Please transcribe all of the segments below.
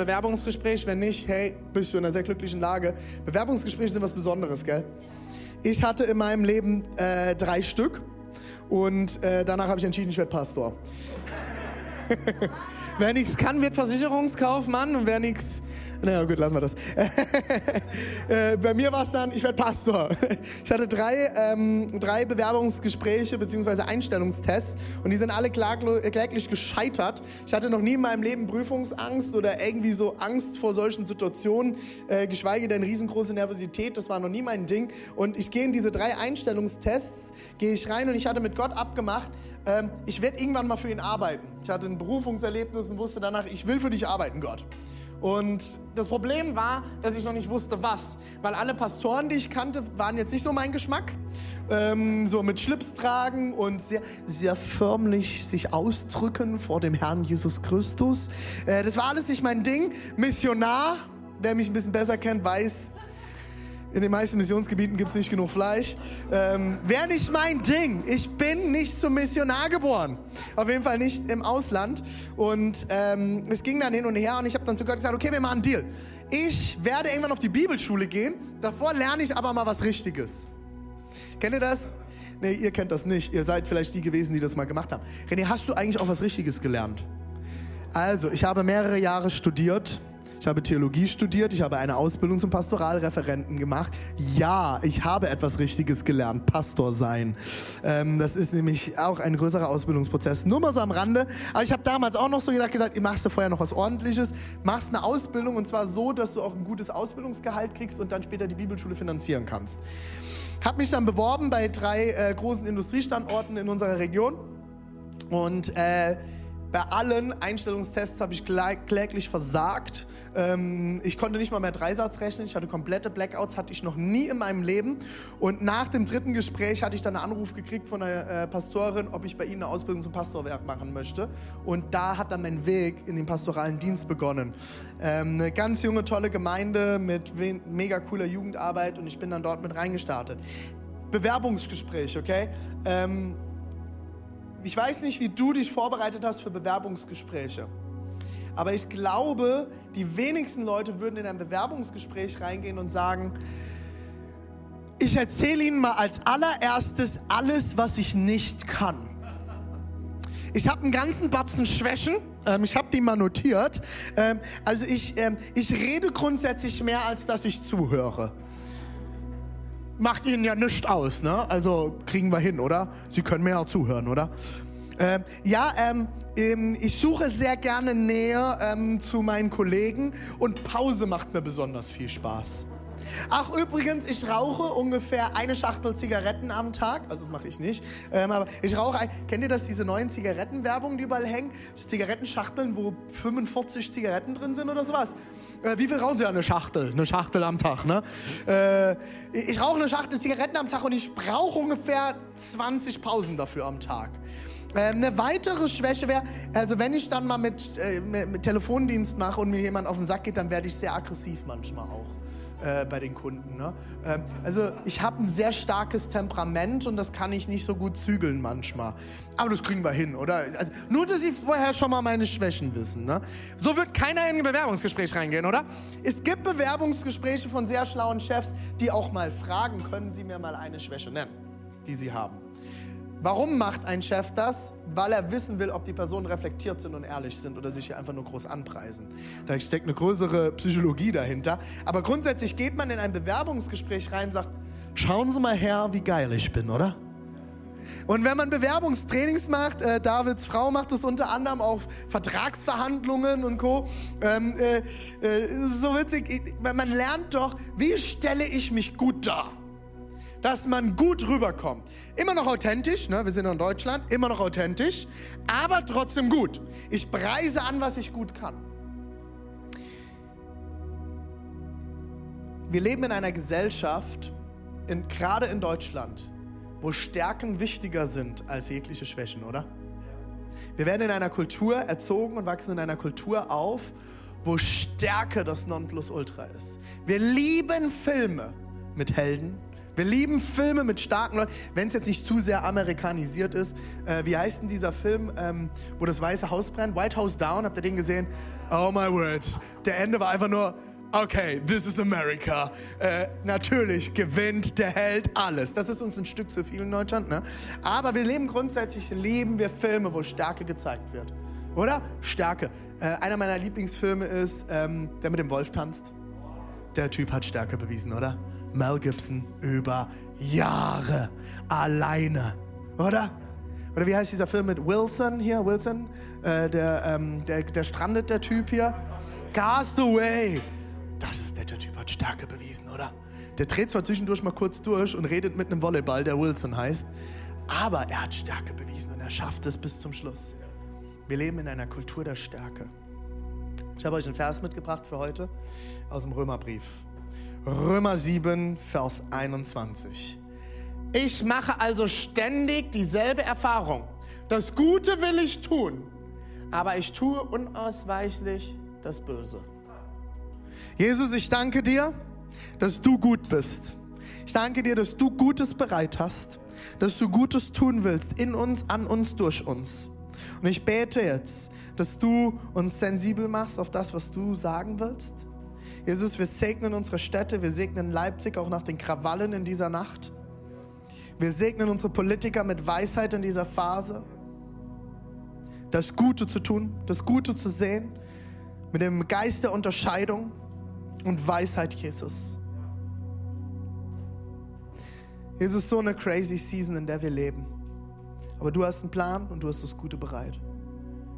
Bewerbungsgespräch. Wenn nicht, hey, bist du in einer sehr glücklichen Lage. Bewerbungsgespräche sind was Besonderes, gell? Ich hatte in meinem Leben äh, drei Stück und äh, danach habe ich entschieden, ich werde Pastor. wer nichts kann, wird Versicherungskaufmann und wer nichts na gut, lassen wir das. äh, bei mir war es dann, ich werde Pastor. Ich hatte drei, ähm, drei Bewerbungsgespräche bzw. Einstellungstests und die sind alle äh, kläglich gescheitert. Ich hatte noch nie in meinem Leben Prüfungsangst oder irgendwie so Angst vor solchen Situationen, äh, geschweige denn riesengroße Nervosität. Das war noch nie mein Ding. Und ich gehe in diese drei Einstellungstests, gehe ich rein und ich hatte mit Gott abgemacht, ähm, ich werde irgendwann mal für ihn arbeiten. Ich hatte ein Berufungserlebnis und wusste danach, ich will für dich arbeiten, Gott. Und das Problem war, dass ich noch nicht wusste, was. Weil alle Pastoren, die ich kannte, waren jetzt nicht so mein Geschmack. Ähm, so mit Schlips tragen und sehr, sehr förmlich sich ausdrücken vor dem Herrn Jesus Christus. Äh, das war alles nicht mein Ding. Missionar, wer mich ein bisschen besser kennt, weiß, in den meisten Missionsgebieten gibt es nicht genug Fleisch. Ähm, Wäre nicht mein Ding. Ich bin nicht zum Missionar geboren. Auf jeden Fall nicht im Ausland. Und ähm, es ging dann hin und her und ich habe dann zu Gott gesagt, okay, wir machen einen Deal. Ich werde irgendwann auf die Bibelschule gehen. Davor lerne ich aber mal was Richtiges. Kennt ihr das? Nee, ihr kennt das nicht. Ihr seid vielleicht die gewesen, die das mal gemacht haben. René, hast du eigentlich auch was Richtiges gelernt? Also, ich habe mehrere Jahre studiert. Ich habe Theologie studiert, ich habe eine Ausbildung zum Pastoralreferenten gemacht. Ja, ich habe etwas Richtiges gelernt, Pastor sein. Ähm, das ist nämlich auch ein größerer Ausbildungsprozess. Nur mal so am Rande. Aber ich habe damals auch noch so gedacht, gesagt, machst du vorher noch was Ordentliches, machst eine Ausbildung und zwar so, dass du auch ein gutes Ausbildungsgehalt kriegst und dann später die Bibelschule finanzieren kannst. Habe mich dann beworben bei drei äh, großen Industriestandorten in unserer Region und äh, bei allen Einstellungstests habe ich klä- kläglich versagt. Ähm, ich konnte nicht mal mehr Dreisatz rechnen. Ich hatte komplette Blackouts, hatte ich noch nie in meinem Leben. Und nach dem dritten Gespräch hatte ich dann einen Anruf gekriegt von einer äh, Pastorin, ob ich bei ihnen eine Ausbildung zum Pastor machen möchte. Und da hat dann mein Weg in den pastoralen Dienst begonnen. Ähm, eine ganz junge, tolle Gemeinde mit mega cooler Jugendarbeit und ich bin dann dort mit reingestartet. Bewerbungsgespräch, okay? Ähm, ich weiß nicht, wie du dich vorbereitet hast für Bewerbungsgespräche. Aber ich glaube, die wenigsten Leute würden in ein Bewerbungsgespräch reingehen und sagen, ich erzähle Ihnen mal als allererstes alles, was ich nicht kann. Ich habe einen ganzen Batzen Schwächen. Ähm, ich habe die mal notiert. Ähm, also ich, ähm, ich rede grundsätzlich mehr, als dass ich zuhöre. Macht Ihnen ja nichts aus, ne? Also kriegen wir hin, oder? Sie können ja zuhören, oder? Ähm, ja, ähm, ähm, ich suche sehr gerne Nähe ähm, zu meinen Kollegen und Pause macht mir besonders viel Spaß. Ach, übrigens, ich rauche ungefähr eine Schachtel Zigaretten am Tag. Also, das mache ich nicht. Ähm, aber ich rauche ein. Kennt ihr das, diese neuen Zigarettenwerbungen, die überall hängen? Zigarettenschachteln, wo 45 Zigaretten drin sind oder sowas. Äh, wie viel rauchen Sie? Eine Schachtel. Eine Schachtel am Tag, ne? Äh, ich rauche eine Schachtel Zigaretten am Tag und ich brauche ungefähr 20 Pausen dafür am Tag. Ähm, eine weitere Schwäche wäre, also wenn ich dann mal mit, äh, mit Telefondienst mache und mir jemand auf den Sack geht, dann werde ich sehr aggressiv manchmal auch äh, bei den Kunden. Ne? Ähm, also ich habe ein sehr starkes Temperament und das kann ich nicht so gut zügeln manchmal. Aber das kriegen wir hin, oder? Also, nur, dass Sie vorher schon mal meine Schwächen wissen. Ne? So wird keiner in ein Bewerbungsgespräch reingehen, oder? Es gibt Bewerbungsgespräche von sehr schlauen Chefs, die auch mal fragen, können Sie mir mal eine Schwäche nennen, die Sie haben. Warum macht ein Chef das? Weil er wissen will, ob die Personen reflektiert sind und ehrlich sind oder sich hier einfach nur groß anpreisen. Da steckt eine größere Psychologie dahinter. Aber grundsätzlich geht man in ein Bewerbungsgespräch rein und sagt, schauen Sie mal her, wie geil ich bin, oder? Und wenn man Bewerbungstrainings macht, äh, Davids Frau macht das unter anderem auf Vertragsverhandlungen und Co. Ähm, äh, äh, so witzig, man lernt doch, wie stelle ich mich gut dar? Dass man gut rüberkommt. Immer noch authentisch, ne? wir sind in Deutschland, immer noch authentisch, aber trotzdem gut. Ich preise an, was ich gut kann. wir leben in einer Gesellschaft, in, gerade in Deutschland, wo Stärken wichtiger sind als jegliche Schwächen, oder? Wir werden in einer Kultur erzogen und wachsen in einer Kultur auf, wo Stärke das Nonplusultra ist. Wir lieben Filme mit Helden. Wir lieben Filme mit starken Leuten, wenn es jetzt nicht zu sehr amerikanisiert ist. Äh, wie heißt denn dieser Film, ähm, wo das Weiße Haus brennt? White House Down, habt ihr den gesehen? Oh my word. Der Ende war einfach nur, okay, this is America. Äh, natürlich gewinnt der Held alles. Das ist uns ein Stück zu viel in Deutschland, ne? Aber wir leben grundsätzlich, lieben wir Filme, wo Stärke gezeigt wird. Oder? Stärke. Äh, einer meiner Lieblingsfilme ist, ähm, der mit dem Wolf tanzt. Der Typ hat Stärke bewiesen, oder? Mel Gibson über Jahre alleine, oder? Oder wie heißt dieser Film mit Wilson hier? Wilson? Äh, der, ähm, der, der strandet, der Typ hier. Castaway. Das ist der, der Typ hat Stärke bewiesen, oder? Der dreht zwar zwischendurch mal kurz durch und redet mit einem Volleyball, der Wilson heißt, aber er hat Stärke bewiesen und er schafft es bis zum Schluss. Wir leben in einer Kultur der Stärke. Ich habe euch einen Vers mitgebracht für heute aus dem Römerbrief. Römer 7, Vers 21. Ich mache also ständig dieselbe Erfahrung. Das Gute will ich tun, aber ich tue unausweichlich das Böse. Jesus, ich danke dir, dass du gut bist. Ich danke dir, dass du Gutes bereit hast, dass du Gutes tun willst in uns, an uns, durch uns. Und ich bete jetzt, dass du uns sensibel machst auf das, was du sagen willst. Jesus, wir segnen unsere Städte, wir segnen Leipzig auch nach den Krawallen in dieser Nacht. Wir segnen unsere Politiker mit Weisheit in dieser Phase, das Gute zu tun, das Gute zu sehen, mit dem Geist der Unterscheidung und Weisheit, Jesus. Jesus, so eine crazy Season, in der wir leben. Aber du hast einen Plan und du hast das Gute bereit.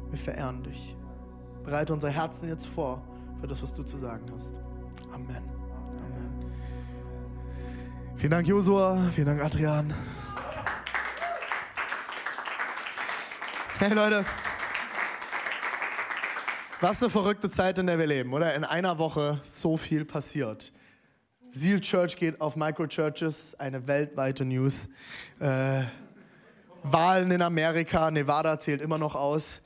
Wir verehren dich. Bereite unser Herzen jetzt vor für das, was du zu sagen hast. Amen. Amen. Vielen Dank, Josua. Vielen Dank, Adrian. Hey Leute. Was eine verrückte Zeit, in der wir leben, oder? In einer Woche so viel passiert. Seal Church geht auf Microchurches, eine weltweite News. Äh, Wahlen in Amerika, Nevada zählt immer noch aus.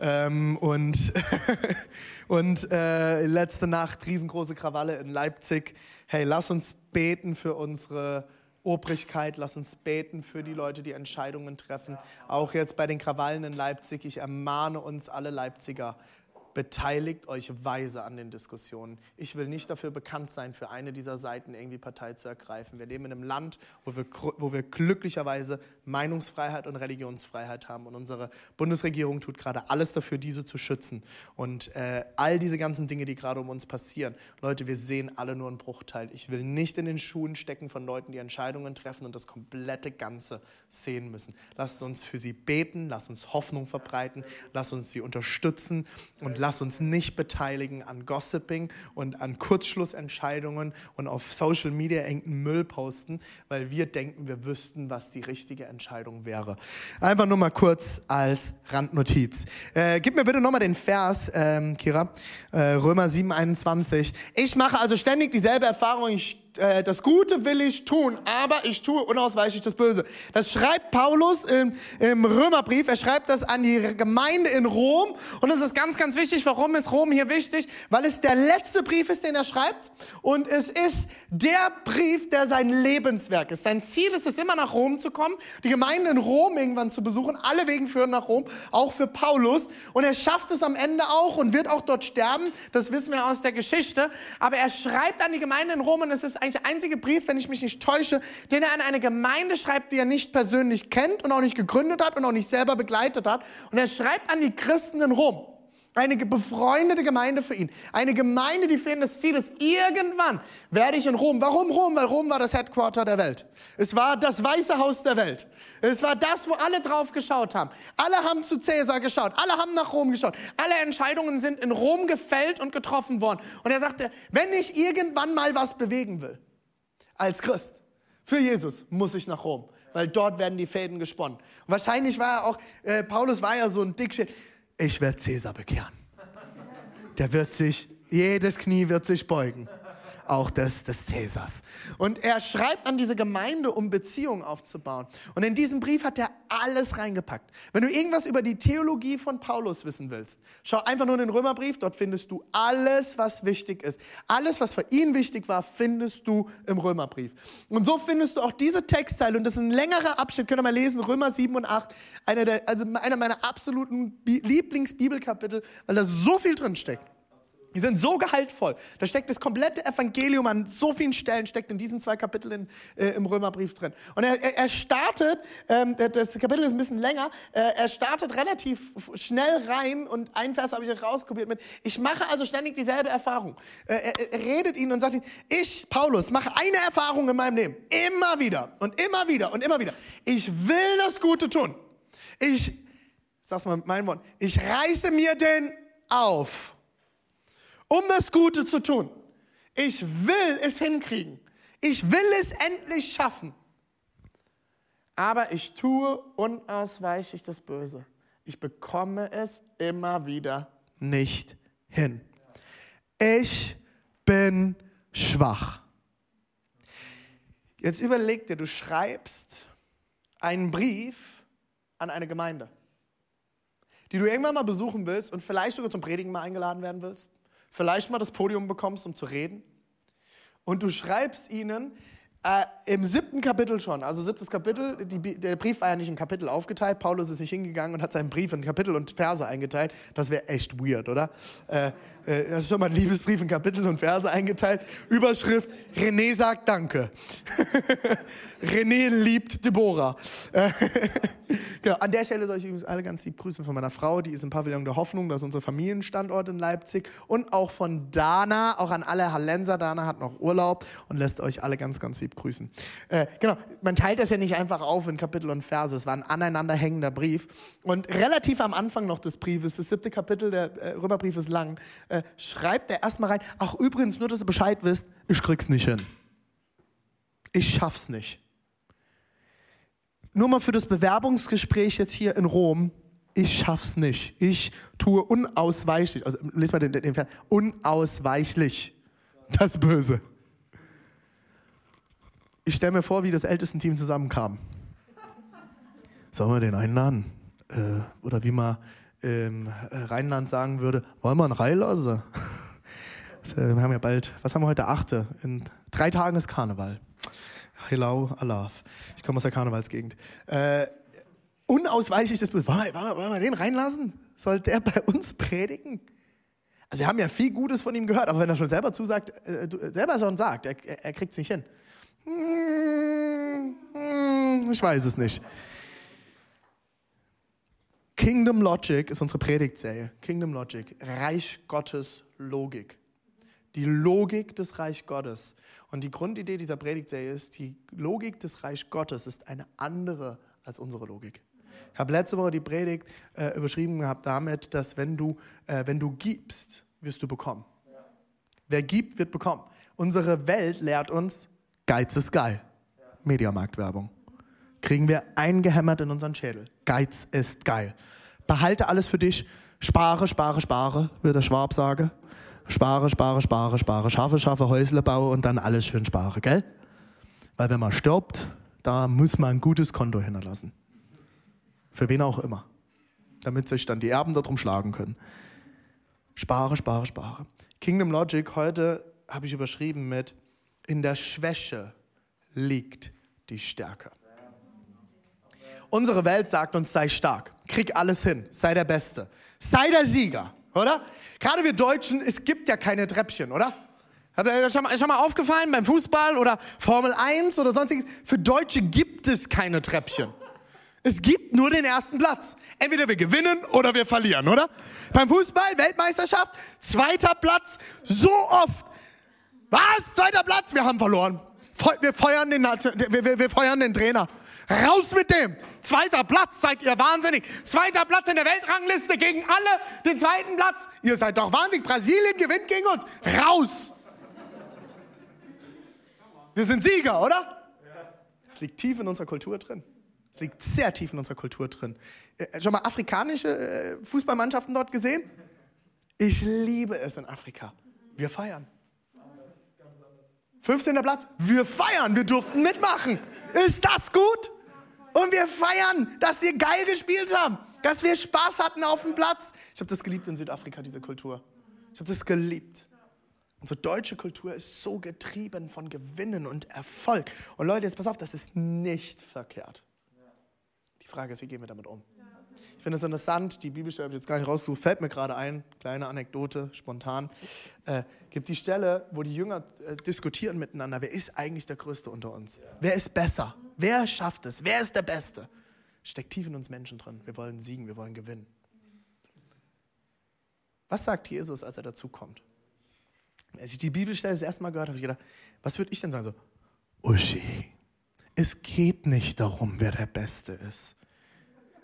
Ähm, und und äh, letzte Nacht riesengroße Krawalle in Leipzig. Hey, lass uns beten für unsere Obrigkeit, lass uns beten für die Leute, die Entscheidungen treffen. Auch jetzt bei den Krawallen in Leipzig. Ich ermahne uns alle Leipziger, beteiligt euch weise an den Diskussionen. Ich will nicht dafür bekannt sein, für eine dieser Seiten irgendwie Partei zu ergreifen. Wir leben in einem Land, wo wir, wo wir glücklicherweise Meinungsfreiheit und Religionsfreiheit haben. Und unsere Bundesregierung tut gerade alles dafür, diese zu schützen. Und äh, all diese ganzen Dinge, die gerade um uns passieren, Leute, wir sehen alle nur einen Bruchteil. Ich will nicht in den Schuhen stecken von Leuten, die Entscheidungen treffen und das komplette Ganze sehen müssen. Lasst uns für sie beten, lasst uns Hoffnung verbreiten, lasst uns sie unterstützen und lass uns nicht beteiligen an Gossiping und an Kurzschlussentscheidungen und auf Social Media irgendeinen Müll posten, weil wir denken, wir wüssten, was die richtige Entscheidung wäre. Einfach nur mal kurz als Randnotiz. Äh, gib mir bitte nochmal den Vers, ähm, Kira, äh, Römer 7, 21. Ich mache also ständig dieselbe Erfahrung. Ich äh, das Gute will ich tun, aber ich tue unausweichlich das Böse. Das schreibt Paulus im, im Römerbrief. Er schreibt das an die Gemeinde in Rom. Und es ist ganz, ganz wichtig. Warum ist Rom hier wichtig? Weil es der letzte Brief ist, den er schreibt. Und es ist der Brief, der sein Lebenswerk ist. Sein Ziel ist es immer, nach Rom zu kommen, die Gemeinde in Rom irgendwann zu besuchen. Alle Wegen führen nach Rom, auch für Paulus. Und er schafft es am Ende auch und wird auch dort sterben. Das wissen wir aus der Geschichte. Aber er schreibt an die Gemeinde in Rom und es ist eigentlich der einzige Brief, wenn ich mich nicht täusche, den er an eine Gemeinde schreibt, die er nicht persönlich kennt und auch nicht gegründet hat und auch nicht selber begleitet hat. Und er schreibt an die Christen in Rom. Eine befreundete Gemeinde für ihn. Eine Gemeinde, die für ihn das Ziel ist, irgendwann werde ich in Rom. Warum Rom? Weil Rom war das Headquarter der Welt. Es war das Weiße Haus der Welt. Es war das, wo alle drauf geschaut haben. Alle haben zu Cäsar geschaut. Alle haben nach Rom geschaut. Alle Entscheidungen sind in Rom gefällt und getroffen worden. Und er sagte, wenn ich irgendwann mal was bewegen will, als Christ, für Jesus, muss ich nach Rom. Weil dort werden die Fäden gesponnen. Und wahrscheinlich war er auch, äh, Paulus war ja so ein Dickschild ich werde Cäsar bekehren. Der wird sich, jedes Knie wird sich beugen. Auch des, des Cäsars. Und er schreibt an diese Gemeinde, um Beziehungen aufzubauen. Und in diesem Brief hat er alles reingepackt. Wenn du irgendwas über die Theologie von Paulus wissen willst, schau einfach nur in den Römerbrief, dort findest du alles, was wichtig ist. Alles, was für ihn wichtig war, findest du im Römerbrief. Und so findest du auch diese Textteile, und das ist ein längerer Abschnitt, könnt ihr mal lesen, Römer 7 und 8, einer, der, also einer meiner absoluten Lieblingsbibelkapitel, weil da so viel drin steckt. Die sind so gehaltvoll. Da steckt das komplette Evangelium an so vielen Stellen, steckt in diesen zwei Kapiteln äh, im Römerbrief drin. Und er, er, startet, ähm, das Kapitel ist ein bisschen länger, äh, er startet relativ schnell rein und ein Vers habe ich rauskopiert mit, ich mache also ständig dieselbe Erfahrung. Äh, er, er, redet ihnen und sagt ihnen, ich, Paulus, mache eine Erfahrung in meinem Leben. Immer wieder und immer wieder und immer wieder. Ich will das Gute tun. Ich, sag's mal mit meinen Worten, ich reiße mir den auf um das Gute zu tun. Ich will es hinkriegen. Ich will es endlich schaffen. Aber ich tue unausweichlich das Böse. Ich bekomme es immer wieder nicht hin. Ich bin schwach. Jetzt überleg dir, du schreibst einen Brief an eine Gemeinde, die du irgendwann mal besuchen willst und vielleicht sogar zum Predigen mal eingeladen werden willst vielleicht mal das Podium bekommst, um zu reden. Und du schreibst ihnen äh, im siebten Kapitel schon, also siebtes Kapitel, die, der Brief war ja nicht in Kapitel aufgeteilt, Paulus ist nicht hingegangen und hat seinen Brief in Kapitel und Verse eingeteilt. Das wäre echt weird, oder? Äh, äh, das ist schon mal ein Liebesbrief in Kapitel und Verse eingeteilt. Überschrift, René sagt Danke. René liebt Deborah. genau. An der Stelle soll ich übrigens alle ganz lieb grüßen von meiner Frau, die ist im Pavillon der Hoffnung, das ist unser Familienstandort in Leipzig. Und auch von Dana, auch an alle Hallenser. Dana hat noch Urlaub und lässt euch alle ganz, ganz lieb grüßen. Äh, genau, man teilt das ja nicht einfach auf in Kapitel und Verse. Es war ein aneinanderhängender Brief. Und relativ am Anfang noch des Briefes, das siebte Kapitel, der äh, Römerbrief ist lang, äh, schreibt er erstmal rein, ach übrigens, nur dass ihr Bescheid wisst, ich krieg's nicht hin. Ich schaff's nicht nur mal für das Bewerbungsgespräch jetzt hier in Rom, ich schaff's nicht. Ich tue unausweichlich, also lest mal den, den Vers, unausweichlich das Böse. Ich stelle mir vor, wie das Ältestenteam zusammenkam. Sollen wir den einladen? Äh, oder wie man im Rheinland sagen würde, wollen wir einen reinlassen? Wir haben ja bald, was haben wir heute? Achte. In drei Tagen ist Karneval. Hello, Alaf. Ich komme aus der Karnevalsgegend. Äh, unausweichlich das Bild. Wollen wir, wollen wir den reinlassen? Soll der bei uns predigen? Also wir haben ja viel Gutes von ihm gehört, aber wenn er schon selber zusagt, äh, selber schon sagt, er, er kriegt es nicht hin. Hm, hm, ich weiß es nicht. Kingdom Logic ist unsere Predigtserie. Kingdom Logic, Reich Gottes Logik. Die Logik des Reich Gottes. Und die Grundidee dieser Predigtserie ist, die Logik des Reich Gottes ist eine andere als unsere Logik. Ich habe letzte Woche die Predigt äh, überschrieben gehabt damit, dass wenn du, äh, wenn du gibst, wirst du bekommen. Ja. Wer gibt, wird bekommen. Unsere Welt lehrt uns, Geiz ist geil. Ja. Mediamarktwerbung. Kriegen wir eingehämmert in unseren Schädel. Geiz ist geil. Behalte alles für dich. Spare, spare, spare, würde der Schwab sagen spare, spare, spare, spare, schaffe, schaffe, Häusle baue und dann alles schön spare, gell? Weil wenn man stirbt, da muss man ein gutes Konto hinterlassen. Für wen auch immer. Damit sich dann die Erben darum schlagen können. Spare, spare, spare. Kingdom Logic heute habe ich überschrieben mit in der Schwäche liegt die Stärke. Unsere Welt sagt uns, sei stark, krieg alles hin, sei der Beste, sei der Sieger oder? Gerade wir Deutschen, es gibt ja keine Treppchen, oder? Schon, schon mal aufgefallen beim Fußball oder Formel 1 oder sonstiges? Für Deutsche gibt es keine Treppchen. Es gibt nur den ersten Platz. Entweder wir gewinnen oder wir verlieren, oder? Beim Fußball, Weltmeisterschaft, zweiter Platz, so oft. Was? Zweiter Platz? Wir haben verloren. Wir feuern den, wir, wir, wir feuern den Trainer. Raus mit dem. Zweiter Platz, seid ihr wahnsinnig. Zweiter Platz in der Weltrangliste gegen alle den zweiten Platz. Ihr seid doch wahnsinnig. Brasilien gewinnt gegen uns. Raus. Wir sind Sieger, oder? Das liegt tief in unserer Kultur drin. Es liegt sehr tief in unserer Kultur drin. Äh, schon mal afrikanische äh, Fußballmannschaften dort gesehen? Ich liebe es in Afrika. Wir feiern. 15. Platz, wir feiern, wir durften mitmachen. Ist das gut? Und wir feiern, dass wir geil gespielt haben, dass wir Spaß hatten auf dem Platz. Ich habe das geliebt in Südafrika, diese Kultur. Ich habe das geliebt. Unsere deutsche Kultur ist so getrieben von Gewinnen und Erfolg. Und Leute, jetzt pass auf, das ist nicht verkehrt. Die Frage ist, wie gehen wir damit um? Ich finde es interessant, die Bibelstelle habe ich jetzt gar nicht rausgesucht, fällt mir gerade ein, kleine Anekdote, spontan. Äh, gibt die Stelle, wo die Jünger äh, diskutieren miteinander, wer ist eigentlich der Größte unter uns? Wer ist besser? Wer schafft es? Wer ist der Beste? Steckt tief in uns Menschen drin. Wir wollen siegen, wir wollen gewinnen. Was sagt Jesus, als er dazu kommt? Als ich die Bibelstelle das erste Mal gehört habe, habe ich gedacht, was würde ich denn sagen? So, Uschi, es geht nicht darum, wer der Beste ist.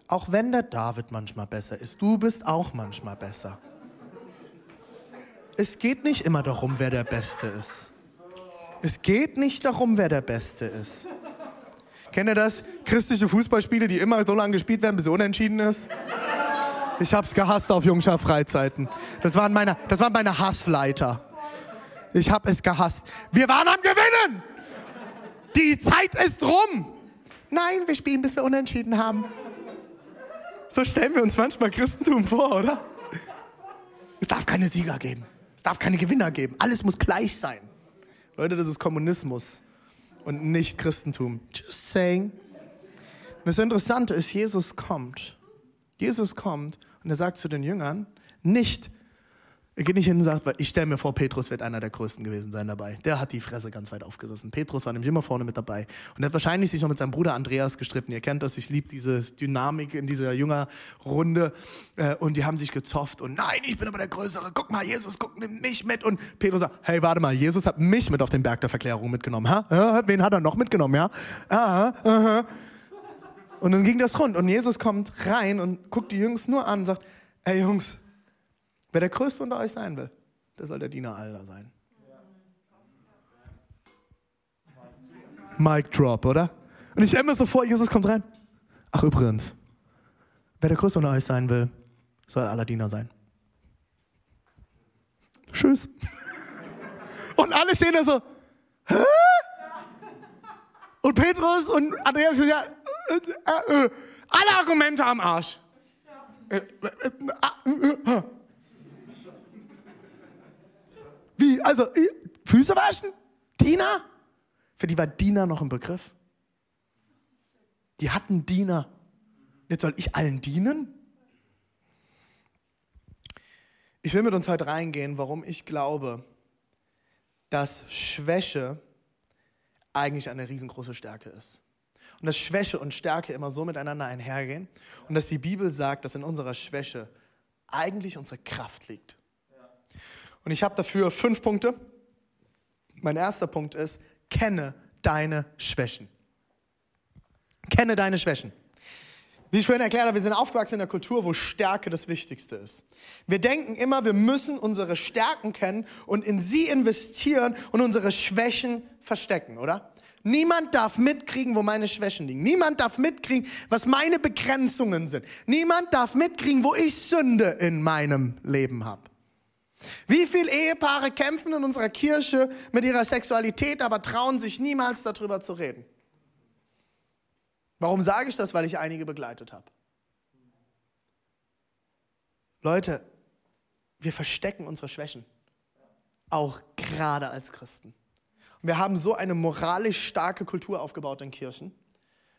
Auch wenn der David manchmal besser ist, du bist auch manchmal besser. Es geht nicht immer darum, wer der Beste ist. Es geht nicht darum, wer der Beste ist. Kennt ihr das? Christliche Fußballspiele, die immer so lange gespielt werden, bis es unentschieden ist? Ich hab's gehasst auf Jungschar Freizeiten. Das waren meine, das waren meine Hassleiter. Ich hab es gehasst. Wir waren am Gewinnen! Die Zeit ist rum! Nein, wir spielen, bis wir unentschieden haben. So stellen wir uns manchmal Christentum vor, oder? Es darf keine Sieger geben. Es darf keine Gewinner geben. Alles muss gleich sein. Leute, das ist Kommunismus und nicht Christentum. Just saying. Das Interessante ist, Jesus kommt. Jesus kommt und er sagt zu den Jüngern, nicht, er geht nicht hin und sagt, ich stelle mir vor, Petrus wird einer der Größten gewesen sein dabei. Der hat die Fresse ganz weit aufgerissen. Petrus war nämlich immer vorne mit dabei. Und hat wahrscheinlich sich noch mit seinem Bruder Andreas gestritten. Ihr kennt das, ich liebe diese Dynamik in dieser Jüngerrunde. Äh, und die haben sich gezofft und nein, ich bin aber der Größere. Guck mal, Jesus, guck, nimm mich mit. Und Petrus sagt, hey, warte mal, Jesus hat mich mit auf den Berg der Verklärung mitgenommen. Ha? Wen hat er noch mitgenommen, ja? Aha, aha. Und dann ging das rund. Und Jesus kommt rein und guckt die Jungs nur an und sagt, ey Jungs, Wer der Größte unter euch sein will, der soll der Diener aller sein. Mic drop, oder? Und ich stelle mir so vor, Jesus kommt rein. Ach übrigens, wer der Größte unter euch sein will, soll aller Diener sein. Tschüss. Und alle stehen da so, hä? Und Petrus und Andreas, ja, äh, äh, äh, alle Argumente am Arsch. Äh, äh, Wie? Also, Füße waschen? Diener? Für die war Diener noch ein Begriff. Die hatten Diener. Jetzt soll ich allen dienen? Ich will mit uns heute reingehen, warum ich glaube, dass Schwäche eigentlich eine riesengroße Stärke ist. Und dass Schwäche und Stärke immer so miteinander einhergehen. Und dass die Bibel sagt, dass in unserer Schwäche eigentlich unsere Kraft liegt. Und ich habe dafür fünf Punkte. Mein erster Punkt ist, kenne deine Schwächen. Kenne deine Schwächen. Wie ich vorhin erklärt habe, wir sind aufgewachsen in einer Kultur, wo Stärke das Wichtigste ist. Wir denken immer, wir müssen unsere Stärken kennen und in sie investieren und unsere Schwächen verstecken, oder? Niemand darf mitkriegen, wo meine Schwächen liegen. Niemand darf mitkriegen, was meine Begrenzungen sind. Niemand darf mitkriegen, wo ich Sünde in meinem Leben habe. Wie viele Ehepaare kämpfen in unserer Kirche mit ihrer Sexualität, aber trauen sich niemals darüber zu reden? Warum sage ich das? Weil ich einige begleitet habe. Leute, wir verstecken unsere Schwächen, auch gerade als Christen. Und wir haben so eine moralisch starke Kultur aufgebaut in Kirchen,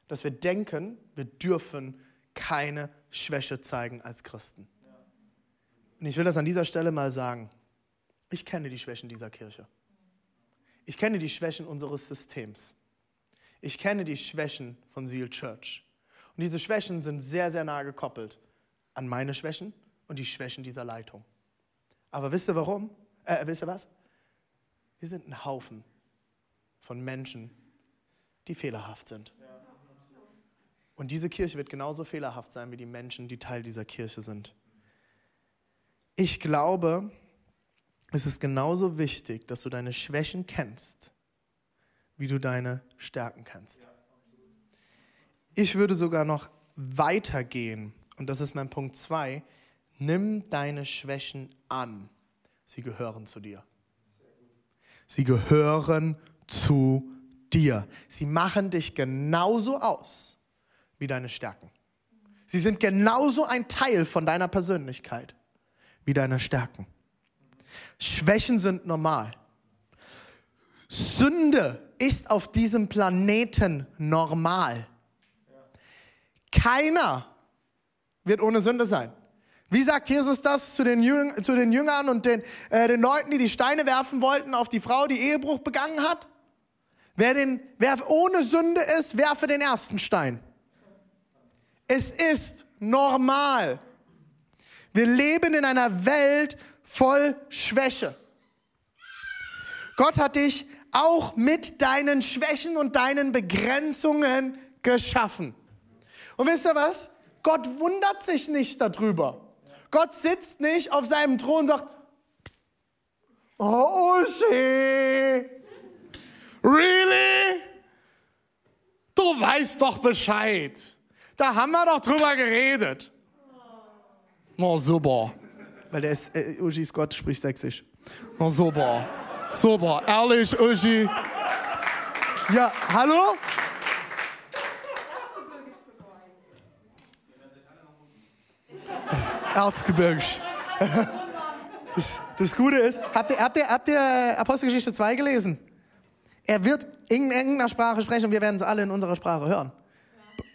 dass wir denken, wir dürfen keine Schwäche zeigen als Christen. Und ich will das an dieser Stelle mal sagen. Ich kenne die Schwächen dieser Kirche. Ich kenne die Schwächen unseres Systems. Ich kenne die Schwächen von Seal Church. Und diese Schwächen sind sehr, sehr nah gekoppelt an meine Schwächen und die Schwächen dieser Leitung. Aber wisst ihr warum? Äh, wisst ihr was? Wir sind ein Haufen von Menschen, die fehlerhaft sind. Und diese Kirche wird genauso fehlerhaft sein wie die Menschen, die Teil dieser Kirche sind. Ich glaube, es ist genauso wichtig, dass du deine Schwächen kennst, wie du deine Stärken kennst. Ich würde sogar noch weitergehen, und das ist mein Punkt 2. Nimm deine Schwächen an. Sie gehören zu dir. Sie gehören zu dir. Sie machen dich genauso aus wie deine Stärken. Sie sind genauso ein Teil von deiner Persönlichkeit wie deine Stärken. Schwächen sind normal. Sünde ist auf diesem Planeten normal. Keiner wird ohne Sünde sein. Wie sagt Jesus das zu den, Jüng zu den Jüngern und den, äh, den Leuten, die die Steine werfen wollten auf die Frau, die Ehebruch begangen hat? Wer, den, wer ohne Sünde ist, werfe den ersten Stein. Es ist normal. Wir leben in einer Welt voll Schwäche. Gott hat dich auch mit deinen Schwächen und deinen Begrenzungen geschaffen. Und wisst ihr was? Gott wundert sich nicht darüber. Gott sitzt nicht auf seinem Thron und sagt, oh Uschi, really? Du weißt doch Bescheid. Da haben wir doch drüber geredet. Na super. Weil der ist, äh, Uschi ist Gott, spricht sächsisch. Na super. Super. Ehrlich, Uschi. Ja, hallo? Erzgebirgisch. Das, das Gute ist, habt ihr, habt, ihr, habt ihr Apostelgeschichte 2 gelesen? Er wird in irgendeiner Sprache sprechen und wir werden es alle in unserer Sprache hören.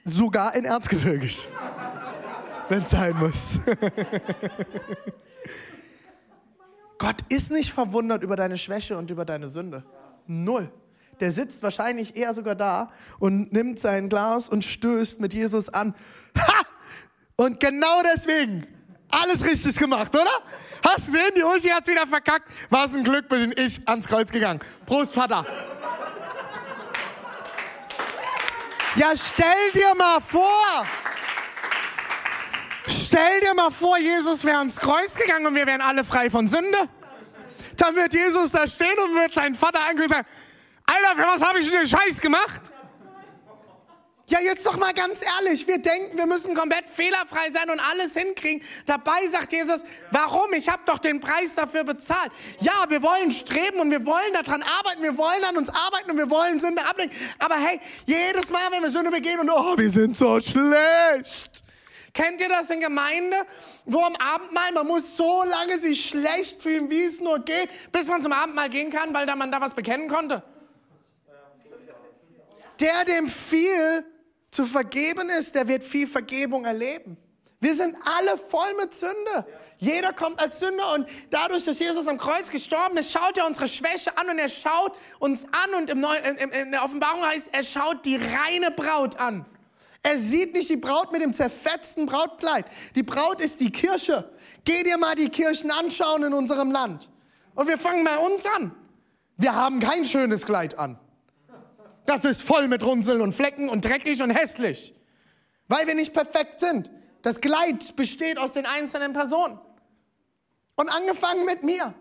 Sogar in Erzgebirgisch. Wenn es sein muss. Gott ist nicht verwundert über deine Schwäche und über deine Sünde. Null. Der sitzt wahrscheinlich eher sogar da und nimmt sein Glas und stößt mit Jesus an. Ha! Und genau deswegen alles richtig gemacht, oder? Hast du gesehen, die Uschi hat's wieder verkackt. Was ein Glück, bin ich ans Kreuz gegangen. Prost, Vater. Ja, stell dir mal vor. Stell dir mal vor, Jesus wäre ans Kreuz gegangen und wir wären alle frei von Sünde. Dann wird Jesus da stehen und wird seinen Vater angucken und sagen, Alter, für was habe ich denn den Scheiß gemacht? Ja, jetzt doch mal ganz ehrlich, wir denken, wir müssen komplett fehlerfrei sein und alles hinkriegen. Dabei sagt Jesus, warum? Ich habe doch den Preis dafür bezahlt. Ja, wir wollen streben und wir wollen daran arbeiten, wir wollen an uns arbeiten und wir wollen Sünde ablegen. Aber hey, jedes Mal, wenn wir Sünde begehen und oh, wir sind so schlecht. Kennt ihr das in Gemeinde, wo am Abendmahl, man muss so lange sich schlecht fühlen, wie es nur geht, bis man zum Abendmahl gehen kann, weil da man da was bekennen konnte? Der, dem viel zu vergeben ist, der wird viel Vergebung erleben. Wir sind alle voll mit Sünde. Jeder kommt als Sünder und dadurch, dass Jesus am Kreuz gestorben ist, schaut er unsere Schwäche an und er schaut uns an und im Neuen, in der Offenbarung heißt, er schaut die reine Braut an. Er sieht nicht die Braut mit dem zerfetzten Brautkleid. Die Braut ist die Kirche. Geh dir mal die Kirchen anschauen in unserem Land. Und wir fangen bei uns an. Wir haben kein schönes Kleid an. Das ist voll mit Runzeln und Flecken und dreckig und hässlich. Weil wir nicht perfekt sind. Das Kleid besteht aus den einzelnen Personen. Und angefangen mit mir.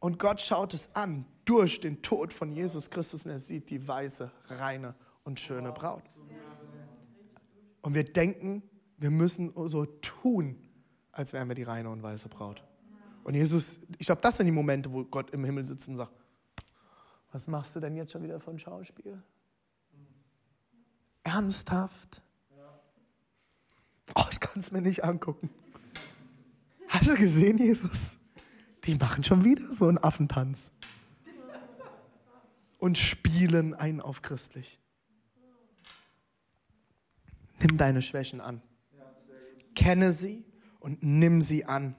Und Gott schaut es an durch den Tod von Jesus Christus und er sieht die weiße, reine und schöne Braut. Und wir denken, wir müssen so tun, als wären wir die reine und weiße Braut. Und Jesus, ich glaube, das sind die Momente, wo Gott im Himmel sitzt und sagt, was machst du denn jetzt schon wieder von Schauspiel? Ernsthaft? Oh, ich kann es mir nicht angucken. Hast du gesehen, Jesus? Die machen schon wieder so einen Affentanz. Und spielen ein auf christlich. Nimm deine Schwächen an. Kenne sie und nimm sie an.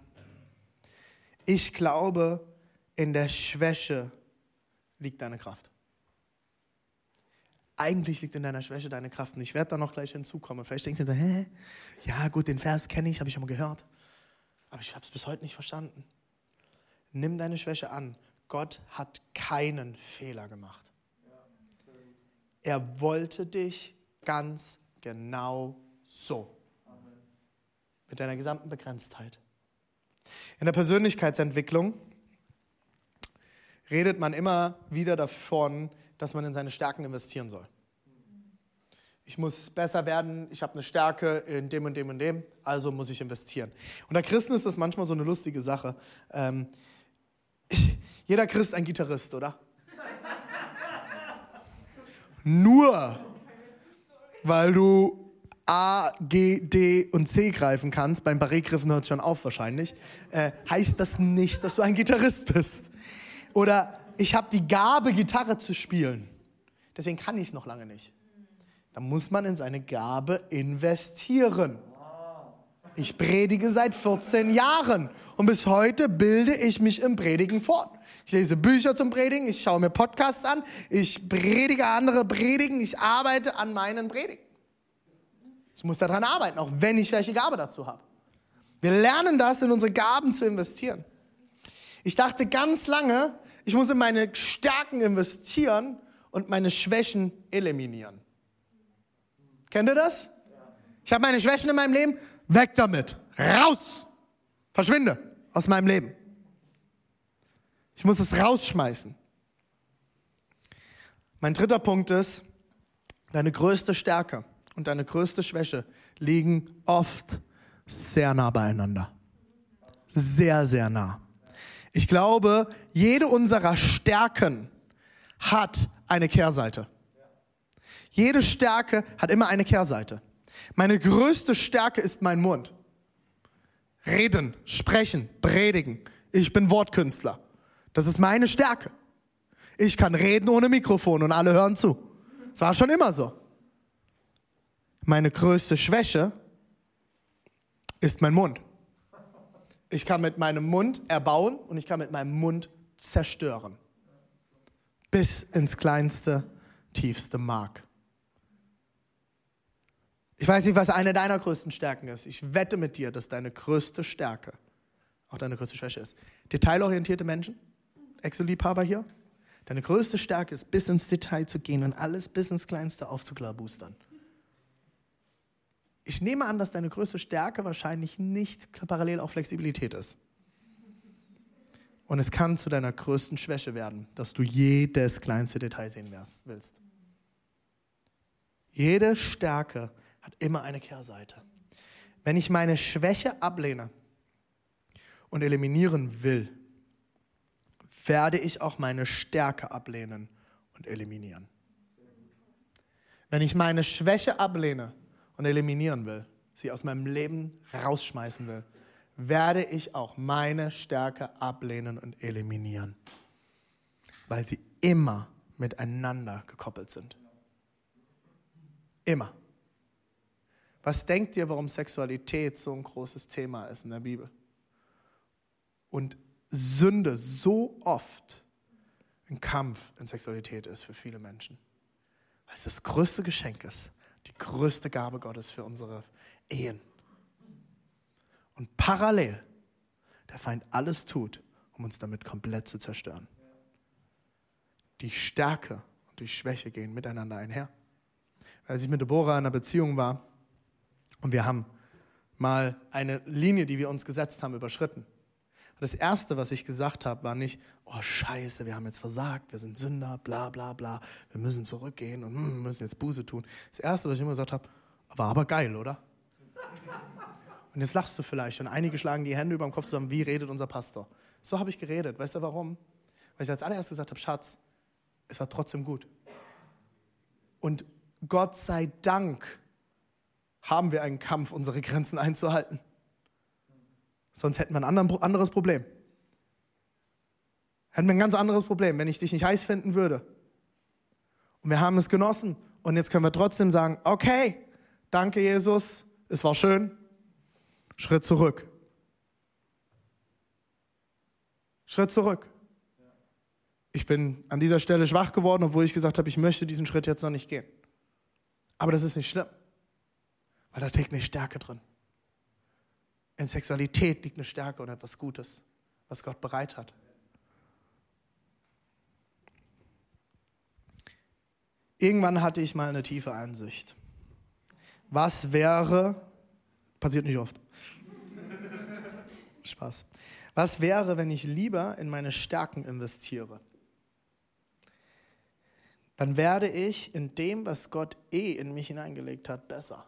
Ich glaube, in der Schwäche liegt deine Kraft. Eigentlich liegt in deiner Schwäche deine Kraft. Und ich werde da noch gleich hinzukommen. Vielleicht denkst du, hä? Ja, gut, den Vers kenne ich, habe ich schon mal gehört. Aber ich habe es bis heute nicht verstanden. Nimm deine Schwäche an. Gott hat keinen Fehler gemacht. Er wollte dich ganz genau so. Mit deiner gesamten Begrenztheit. In der Persönlichkeitsentwicklung redet man immer wieder davon, dass man in seine Stärken investieren soll. Ich muss besser werden, ich habe eine Stärke in dem und dem und dem, also muss ich investieren. Unter Christen ist das manchmal so eine lustige Sache. Ähm, jeder Christ ist ein Gitarrist, oder? nur weil du A, G, D und C greifen kannst, beim Barré-Griffen hört es schon auf wahrscheinlich, äh, heißt das nicht, dass du ein Gitarrist bist. Oder ich habe die Gabe, Gitarre zu spielen. Deswegen kann ich es noch lange nicht. Da muss man in seine Gabe investieren. Ich predige seit 14 Jahren und bis heute bilde ich mich im Predigen fort. Ich lese Bücher zum Predigen, ich schaue mir Podcasts an, ich predige andere Predigen, ich arbeite an meinen Predigen. Ich muss daran arbeiten, auch wenn ich welche Gabe dazu habe. Wir lernen das, in unsere Gaben zu investieren. Ich dachte ganz lange, ich muss in meine Stärken investieren und meine Schwächen eliminieren. Kennt ihr das? Ich habe meine Schwächen in meinem Leben, weg damit, raus, verschwinde aus meinem Leben. Ich muss es rausschmeißen. Mein dritter Punkt ist, deine größte Stärke und deine größte Schwäche liegen oft sehr nah beieinander. Sehr, sehr nah. Ich glaube, jede unserer Stärken hat eine Kehrseite. Jede Stärke hat immer eine Kehrseite. Meine größte Stärke ist mein Mund. Reden, sprechen, predigen. Ich bin Wortkünstler. Das ist meine Stärke. Ich kann reden ohne Mikrofon und alle hören zu. Das war schon immer so. Meine größte Schwäche ist mein Mund. Ich kann mit meinem Mund erbauen und ich kann mit meinem Mund zerstören. Bis ins kleinste, tiefste Mark. Ich weiß nicht, was eine deiner größten Stärken ist. Ich wette mit dir, dass deine größte Stärke auch deine größte Schwäche ist. Detailorientierte Menschen, Excel-Liebhaber hier. Deine größte Stärke ist, bis ins Detail zu gehen und alles bis ins Kleinste aufzuklabustern. Ich nehme an, dass deine größte Stärke wahrscheinlich nicht parallel auch Flexibilität ist. Und es kann zu deiner größten Schwäche werden, dass du jedes kleinste Detail sehen willst. Jede Stärke hat immer eine Kehrseite. Wenn ich meine Schwäche ablehne und eliminieren will, werde ich auch meine Stärke ablehnen und eliminieren. Wenn ich meine Schwäche ablehne und eliminieren will, sie aus meinem Leben rausschmeißen will, werde ich auch meine Stärke ablehnen und eliminieren, weil sie immer miteinander gekoppelt sind. Immer. Was denkt ihr, warum Sexualität so ein großes Thema ist in der Bibel? Und Sünde so oft ein Kampf in Sexualität ist für viele Menschen. Weil es das größte Geschenk ist, die größte Gabe Gottes für unsere Ehen. Und parallel der Feind alles tut, um uns damit komplett zu zerstören. Die Stärke und die Schwäche gehen miteinander einher. Als ich mit Deborah in einer Beziehung war und wir haben mal eine Linie, die wir uns gesetzt haben, überschritten. Das Erste, was ich gesagt habe, war nicht, oh scheiße, wir haben jetzt versagt, wir sind Sünder, bla bla bla, wir müssen zurückgehen und hm, müssen jetzt Buße tun. Das Erste, was ich immer gesagt habe, war aber geil, oder? Und jetzt lachst du vielleicht und einige schlagen die Hände über dem Kopf zusammen, wie redet unser Pastor? So habe ich geredet. Weißt du warum? Weil ich als allererstes gesagt habe, Schatz, es war trotzdem gut. Und Gott sei Dank haben wir einen Kampf, unsere Grenzen einzuhalten. Sonst hätten wir ein anderes Problem. Hätten wir ein ganz anderes Problem, wenn ich dich nicht heiß finden würde. Und wir haben es genossen. Und jetzt können wir trotzdem sagen, okay, danke Jesus, es war schön. Schritt zurück. Schritt zurück. Ich bin an dieser Stelle schwach geworden, obwohl ich gesagt habe, ich möchte diesen Schritt jetzt noch nicht gehen. Aber das ist nicht schlimm, weil da steckt eine Stärke drin. In Sexualität liegt eine Stärke und etwas Gutes, was Gott bereit hat. Irgendwann hatte ich mal eine tiefe Einsicht. Was wäre, passiert nicht oft, Spaß, was wäre, wenn ich lieber in meine Stärken investiere? Dann werde ich in dem, was Gott eh in mich hineingelegt hat, besser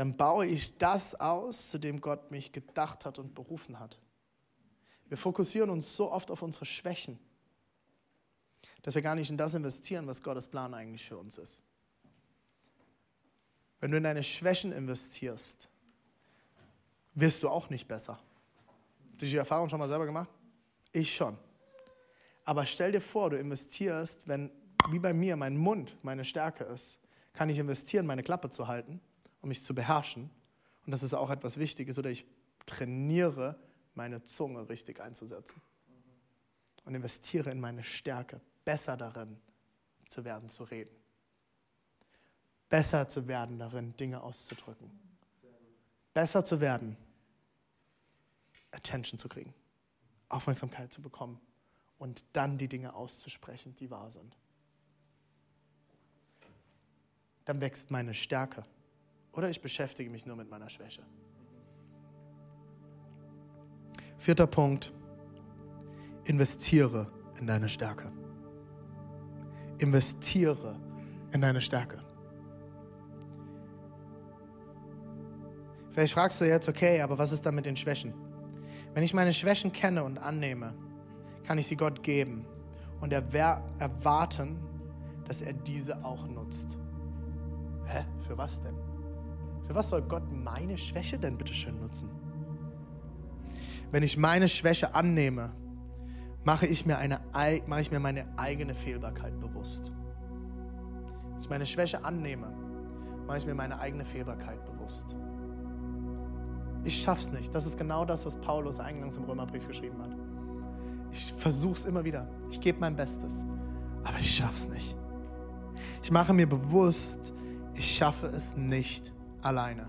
dann baue ich das aus, zu dem Gott mich gedacht hat und berufen hat. Wir fokussieren uns so oft auf unsere Schwächen. dass wir gar nicht in das investieren, was Gottes Plan eigentlich für uns ist. Wenn du in deine Schwächen investierst, wirst du auch nicht besser. Hast du die Erfahrung schon mal selber gemacht? Ich schon. Aber stell dir vor, du investierst, wenn, wie bei mir, mein Mund meine Stärke ist, kann ich investieren, meine Klappe zu halten, um mich zu beherrschen. Und das ist auch etwas Wichtiges. Oder ich trainiere, meine Zunge richtig einzusetzen. Und investiere in meine Stärke, besser darin zu werden, zu reden. Besser zu werden darin, Dinge auszudrücken. Besser zu werden, Attention zu kriegen, Aufmerksamkeit zu bekommen und dann die Dinge auszusprechen, die wahr sind. Dann wächst meine Stärke. Oder ich beschäftige mich nur mit meiner Schwäche. Vierter Punkt, investiere in deine Stärke. Investiere in deine Stärke. Vielleicht fragst du jetzt, okay, aber was ist dann mit den Schwächen? Wenn ich meine Schwächen kenne und annehme, kann ich sie Gott geben und erwarten, dass er diese auch nutzt. Hä? Für was denn? Für was soll Gott meine Schwäche denn bitte schön nutzen? Wenn ich meine Schwäche annehme, mache ich mir, eine, mache ich mir meine eigene Fehlbarkeit bewusst. Wenn ich meine Schwäche annehme, mache ich mir meine eigene Fehlbarkeit bewusst. Ich schaff's nicht. Das ist genau das, was Paulus eingangs im Römerbrief geschrieben hat. Ich versuche es immer wieder. Ich gebe mein Bestes. Aber ich schaff's nicht. Ich mache mir bewusst, ich schaffe es nicht alleine.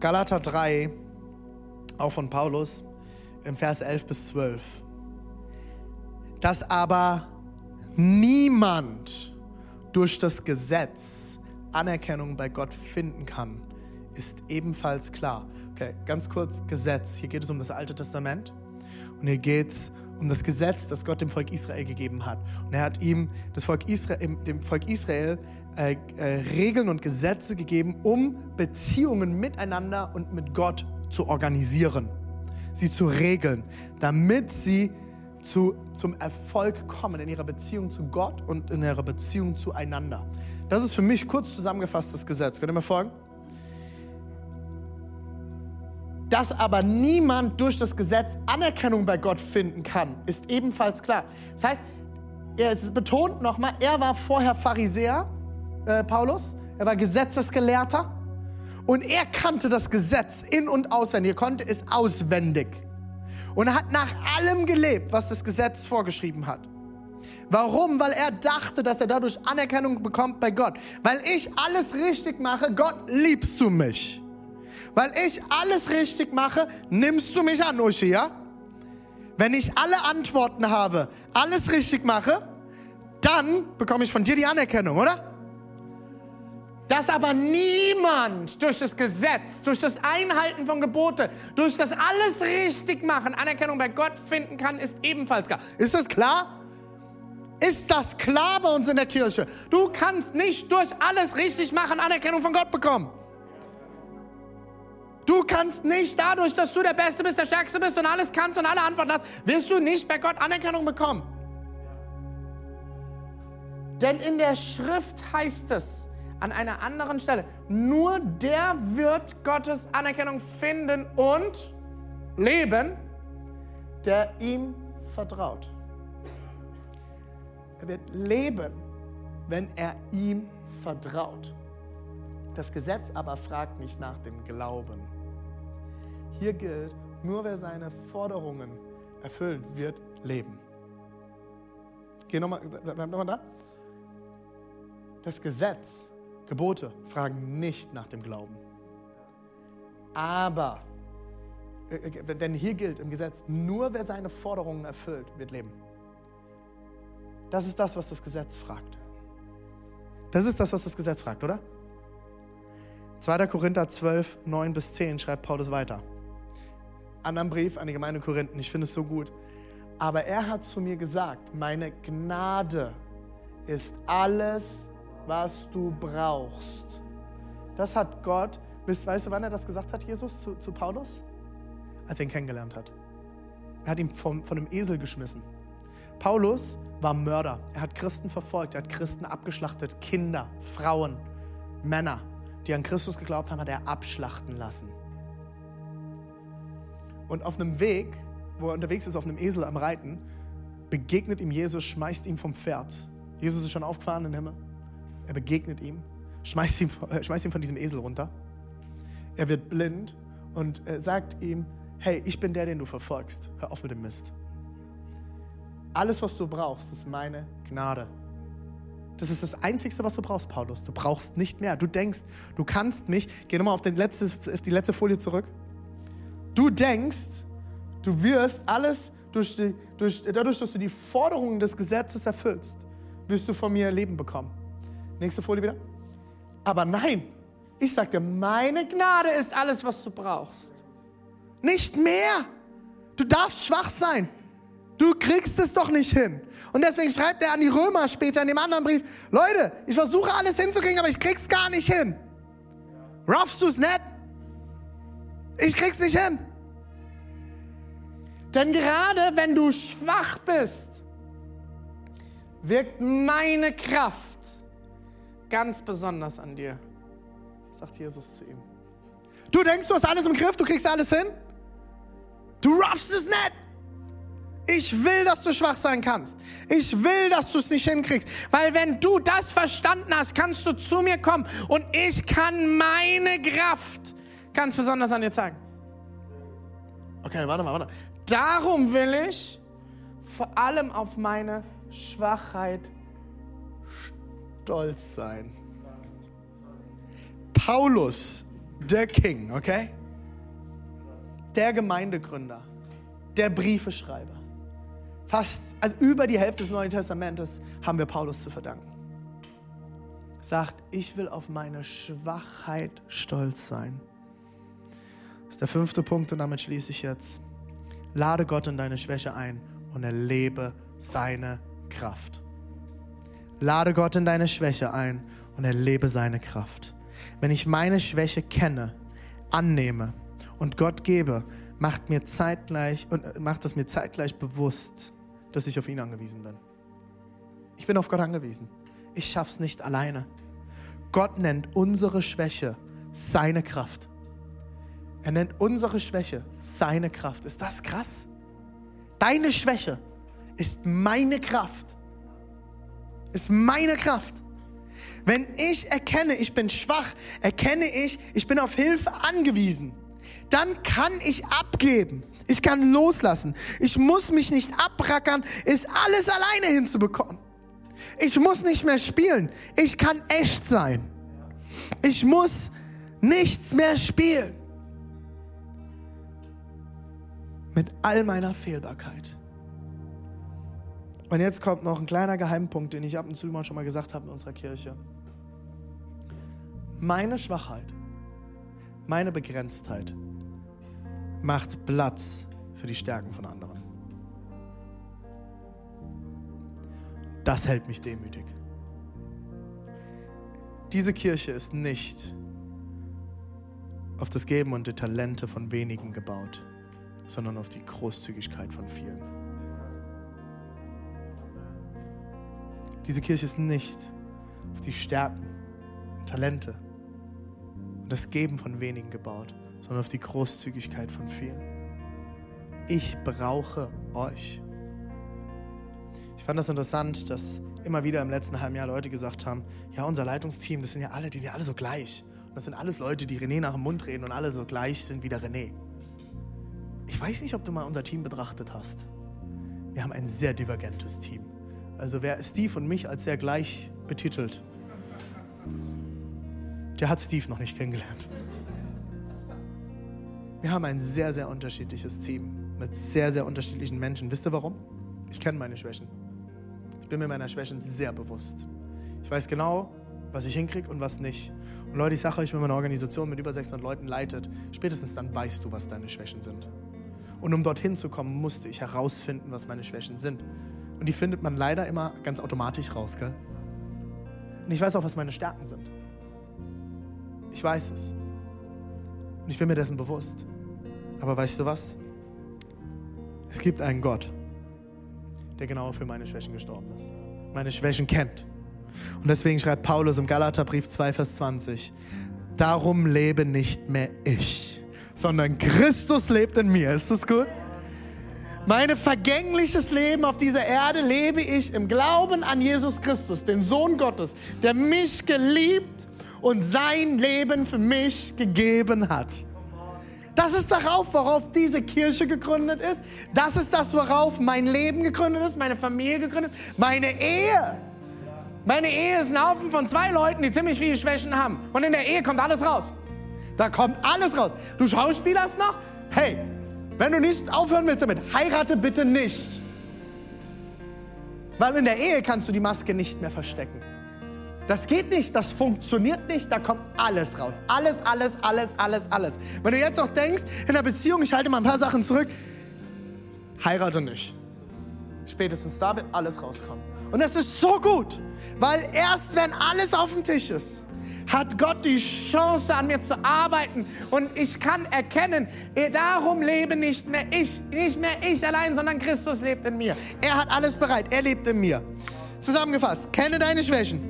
Galater 3, auch von Paulus, im Vers 11 bis 12. Dass aber niemand durch das Gesetz Anerkennung bei Gott finden kann, ist ebenfalls klar. Okay, ganz kurz Gesetz. Hier geht es um das Alte Testament. Und hier geht es um das Gesetz, das Gott dem Volk Israel gegeben hat. Und er hat ihm, das Volk Israel, dem Volk Israel äh, äh, Regeln und Gesetze gegeben, um Beziehungen miteinander und mit Gott zu organisieren, sie zu regeln, damit sie zu, zum Erfolg kommen in ihrer Beziehung zu Gott und in ihrer Beziehung zueinander. Das ist für mich kurz zusammengefasst das Gesetz. Könnt ihr mir folgen? Dass aber niemand durch das Gesetz Anerkennung bei Gott finden kann, ist ebenfalls klar. Das heißt, er betont nochmal, er war vorher Pharisäer, äh, Paulus, er war Gesetzesgelehrter und er kannte das Gesetz in und auswendig, er konnte es auswendig. Und er hat nach allem gelebt, was das Gesetz vorgeschrieben hat. Warum? Weil er dachte, dass er dadurch Anerkennung bekommt bei Gott. Weil ich alles richtig mache, Gott liebst du mich weil ich alles richtig mache, nimmst du mich an, Uschi, ja? Wenn ich alle Antworten habe, alles richtig mache, dann bekomme ich von dir die Anerkennung, oder? Dass aber niemand durch das Gesetz, durch das Einhalten von Gebote, durch das alles richtig machen, Anerkennung bei Gott finden kann, ist ebenfalls klar. Ist das klar? Ist das klar bei uns in der Kirche? Du kannst nicht durch alles richtig machen Anerkennung von Gott bekommen. Du kannst nicht dadurch, dass du der Beste bist, der Stärkste bist und alles kannst und alle Antworten hast, wirst du nicht bei Gott Anerkennung bekommen. Denn in der Schrift heißt es an einer anderen Stelle, nur der wird Gottes Anerkennung finden und leben, der ihm vertraut. Er wird leben, wenn er ihm vertraut. Das Gesetz aber fragt nicht nach dem Glauben. Hier gilt, nur wer seine Forderungen erfüllt, wird leben. Geh nochmal, bleib nochmal da. Das Gesetz, Gebote fragen nicht nach dem Glauben. Aber, äh, äh, denn hier gilt im Gesetz, nur wer seine Forderungen erfüllt, wird leben. Das ist das, was das Gesetz fragt. Das ist das, was das Gesetz fragt, oder? 2. Korinther 12, 9 bis 10 schreibt Paulus weiter anderen Brief an die Gemeinde Korinthen. Ich finde es so gut. Aber er hat zu mir gesagt, meine Gnade ist alles, was du brauchst. Das hat Gott, weißt du, wann er das gesagt hat, Jesus, zu, zu Paulus? Als er ihn kennengelernt hat. Er hat ihn vom, von einem Esel geschmissen. Paulus war Mörder. Er hat Christen verfolgt, er hat Christen abgeschlachtet, Kinder, Frauen, Männer, die an Christus geglaubt haben, hat er abschlachten lassen. Und auf einem Weg, wo er unterwegs ist, auf einem Esel am Reiten, begegnet ihm Jesus, schmeißt ihn vom Pferd. Jesus ist schon aufgefahren in den Himmel. Er begegnet ihm, schmeißt ihn, äh, schmeißt ihn von diesem Esel runter. Er wird blind und sagt ihm, hey, ich bin der, den du verfolgst. Hör auf mit dem Mist. Alles, was du brauchst, ist meine Gnade. Das ist das Einzige, was du brauchst, Paulus. Du brauchst nicht mehr. Du denkst, du kannst mich. Geh nochmal auf, auf die letzte Folie zurück. Du denkst, du wirst alles durch die, durch, dadurch, dass du die Forderungen des Gesetzes erfüllst, wirst du von mir Leben bekommen. Nächste Folie wieder. Aber nein, ich dir, meine Gnade ist alles, was du brauchst. Nicht mehr. Du darfst schwach sein. Du kriegst es doch nicht hin. Und deswegen schreibt er an die Römer später in dem anderen Brief, Leute, ich versuche alles hinzukriegen, aber ich krieg's gar nicht hin. Raffst du es nicht? Ich krieg's nicht hin. Denn gerade wenn du schwach bist, wirkt meine Kraft ganz besonders an dir, sagt Jesus zu ihm. Du denkst, du hast alles im Griff, du kriegst alles hin? Du raffst es nicht. Ich will, dass du schwach sein kannst. Ich will, dass du es nicht hinkriegst. Weil wenn du das verstanden hast, kannst du zu mir kommen und ich kann meine Kraft ganz besonders an dir zeigen. Okay, warte mal, warte. Darum will ich vor allem auf meine Schwachheit stolz sein. Paulus, der King, okay? Der Gemeindegründer, der Briefeschreiber fast, also über die Hälfte des Neuen Testamentes haben wir Paulus zu verdanken. Sagt, ich will auf meine Schwachheit stolz sein. Das ist der fünfte Punkt und damit schließe ich jetzt. Lade Gott in deine Schwäche ein und erlebe seine Kraft. Lade Gott in deine Schwäche ein und erlebe seine Kraft. Wenn ich meine Schwäche kenne, annehme und Gott gebe, macht mir zeitgleich und äh, macht es mir zeitgleich bewusst, dass ich auf ihn angewiesen bin. Ich bin auf Gott angewiesen. Ich schaff's nicht alleine. Gott nennt unsere Schwäche seine Kraft. Er nennt unsere Schwäche seine Kraft. Ist das krass? Deine Schwäche ist meine Kraft. Ist meine Kraft. Wenn ich erkenne, ich bin schwach, erkenne ich, ich bin auf Hilfe angewiesen, dann kann ich abgeben. Ich kann loslassen. Ich muss mich nicht abrackern, ist alles alleine hinzubekommen. Ich muss nicht mehr spielen. Ich kann echt sein. Ich muss nichts mehr spielen. Mit all meiner Fehlbarkeit. Und jetzt kommt noch ein kleiner Geheimpunkt, den ich ab und zu mal schon mal gesagt habe in unserer Kirche. Meine Schwachheit, meine Begrenztheit macht Platz für die Stärken von anderen. Das hält mich demütig. Diese Kirche ist nicht auf das Geben und die Talente von wenigen gebaut, sondern auf die Großzügigkeit von vielen. Diese Kirche ist nicht auf die Stärken, Talente und das Geben von wenigen gebaut, sondern auf die Großzügigkeit von vielen. Ich brauche euch. Ich fand das interessant, dass immer wieder im letzten halben Jahr Leute gesagt haben, ja, unser Leitungsteam, das sind ja alle, die sind ja alle so gleich. Und das sind alles Leute, die René nach dem Mund reden und alle so gleich sind wie der René. Ich weiß nicht, ob du mal unser Team betrachtet hast. Wir haben ein sehr divergentes Team. Also wer Steve und mich als sehr gleich betitelt, der hat Steve noch nicht kennengelernt. Wir haben ein sehr, sehr unterschiedliches Team mit sehr, sehr unterschiedlichen Menschen. Wisst ihr warum? Ich kenne meine Schwächen. Ich bin mir meiner Schwächen sehr bewusst. Ich weiß genau, was ich hinkriege und was nicht. Und Leute, ich sage euch, wenn man eine Organisation mit über 600 Leuten leitet, spätestens dann weißt du, was deine Schwächen sind. Und um dorthin zu kommen, musste ich herausfinden, was meine Schwächen sind. Und die findet man leider immer ganz automatisch raus, gell? Und ich weiß auch, was meine Stärken sind. Ich weiß es. Und ich bin mir dessen bewusst. Aber weißt du was? Es gibt einen Gott, der genau für meine Schwächen gestorben ist. Meine Schwächen kennt. Und deswegen schreibt Paulus im Galaterbrief 2, Vers 20, darum lebe nicht mehr ich, sondern Christus lebt in mir. Ist das gut? Mein vergängliches Leben auf dieser Erde lebe ich im Glauben an Jesus Christus, den Sohn Gottes, der mich geliebt und sein Leben für mich gegeben hat. Das ist darauf, worauf diese Kirche gegründet ist. Das ist das, worauf mein Leben gegründet ist, meine Familie gegründet ist, meine Ehe. Meine Ehe ist ein Haufen von zwei Leuten, die ziemlich viele Schwächen haben. Und in der Ehe kommt alles raus. Da kommt alles raus. Du schauspielerst noch? Hey, wenn du nicht aufhören willst damit, heirate bitte nicht. Weil in der Ehe kannst du die Maske nicht mehr verstecken. Das geht nicht, das funktioniert nicht, da kommt alles raus. Alles, alles, alles, alles, alles. Wenn du jetzt auch denkst, in der Beziehung, ich halte mal ein paar Sachen zurück, heirate nicht. Spätestens da wird alles rauskommen. Und das ist so gut, weil erst wenn alles auf dem Tisch ist, hat Gott die Chance an mir zu arbeiten und ich kann erkennen, darum lebe nicht mehr ich, nicht mehr ich allein, sondern Christus lebt in mir. Er hat alles bereit, er lebt in mir. Zusammengefasst, kenne deine Schwächen.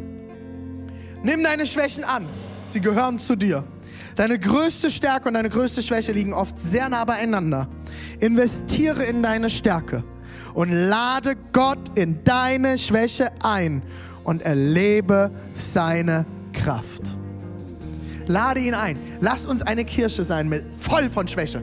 Nimm deine Schwächen an. Sie gehören zu dir. Deine größte Stärke und deine größte Schwäche liegen oft sehr nah beieinander. Investiere in deine Stärke und lade Gott in deine Schwäche ein und erlebe seine Kraft. Lade ihn ein. Lass uns eine Kirche sein mit voll von Schwäche.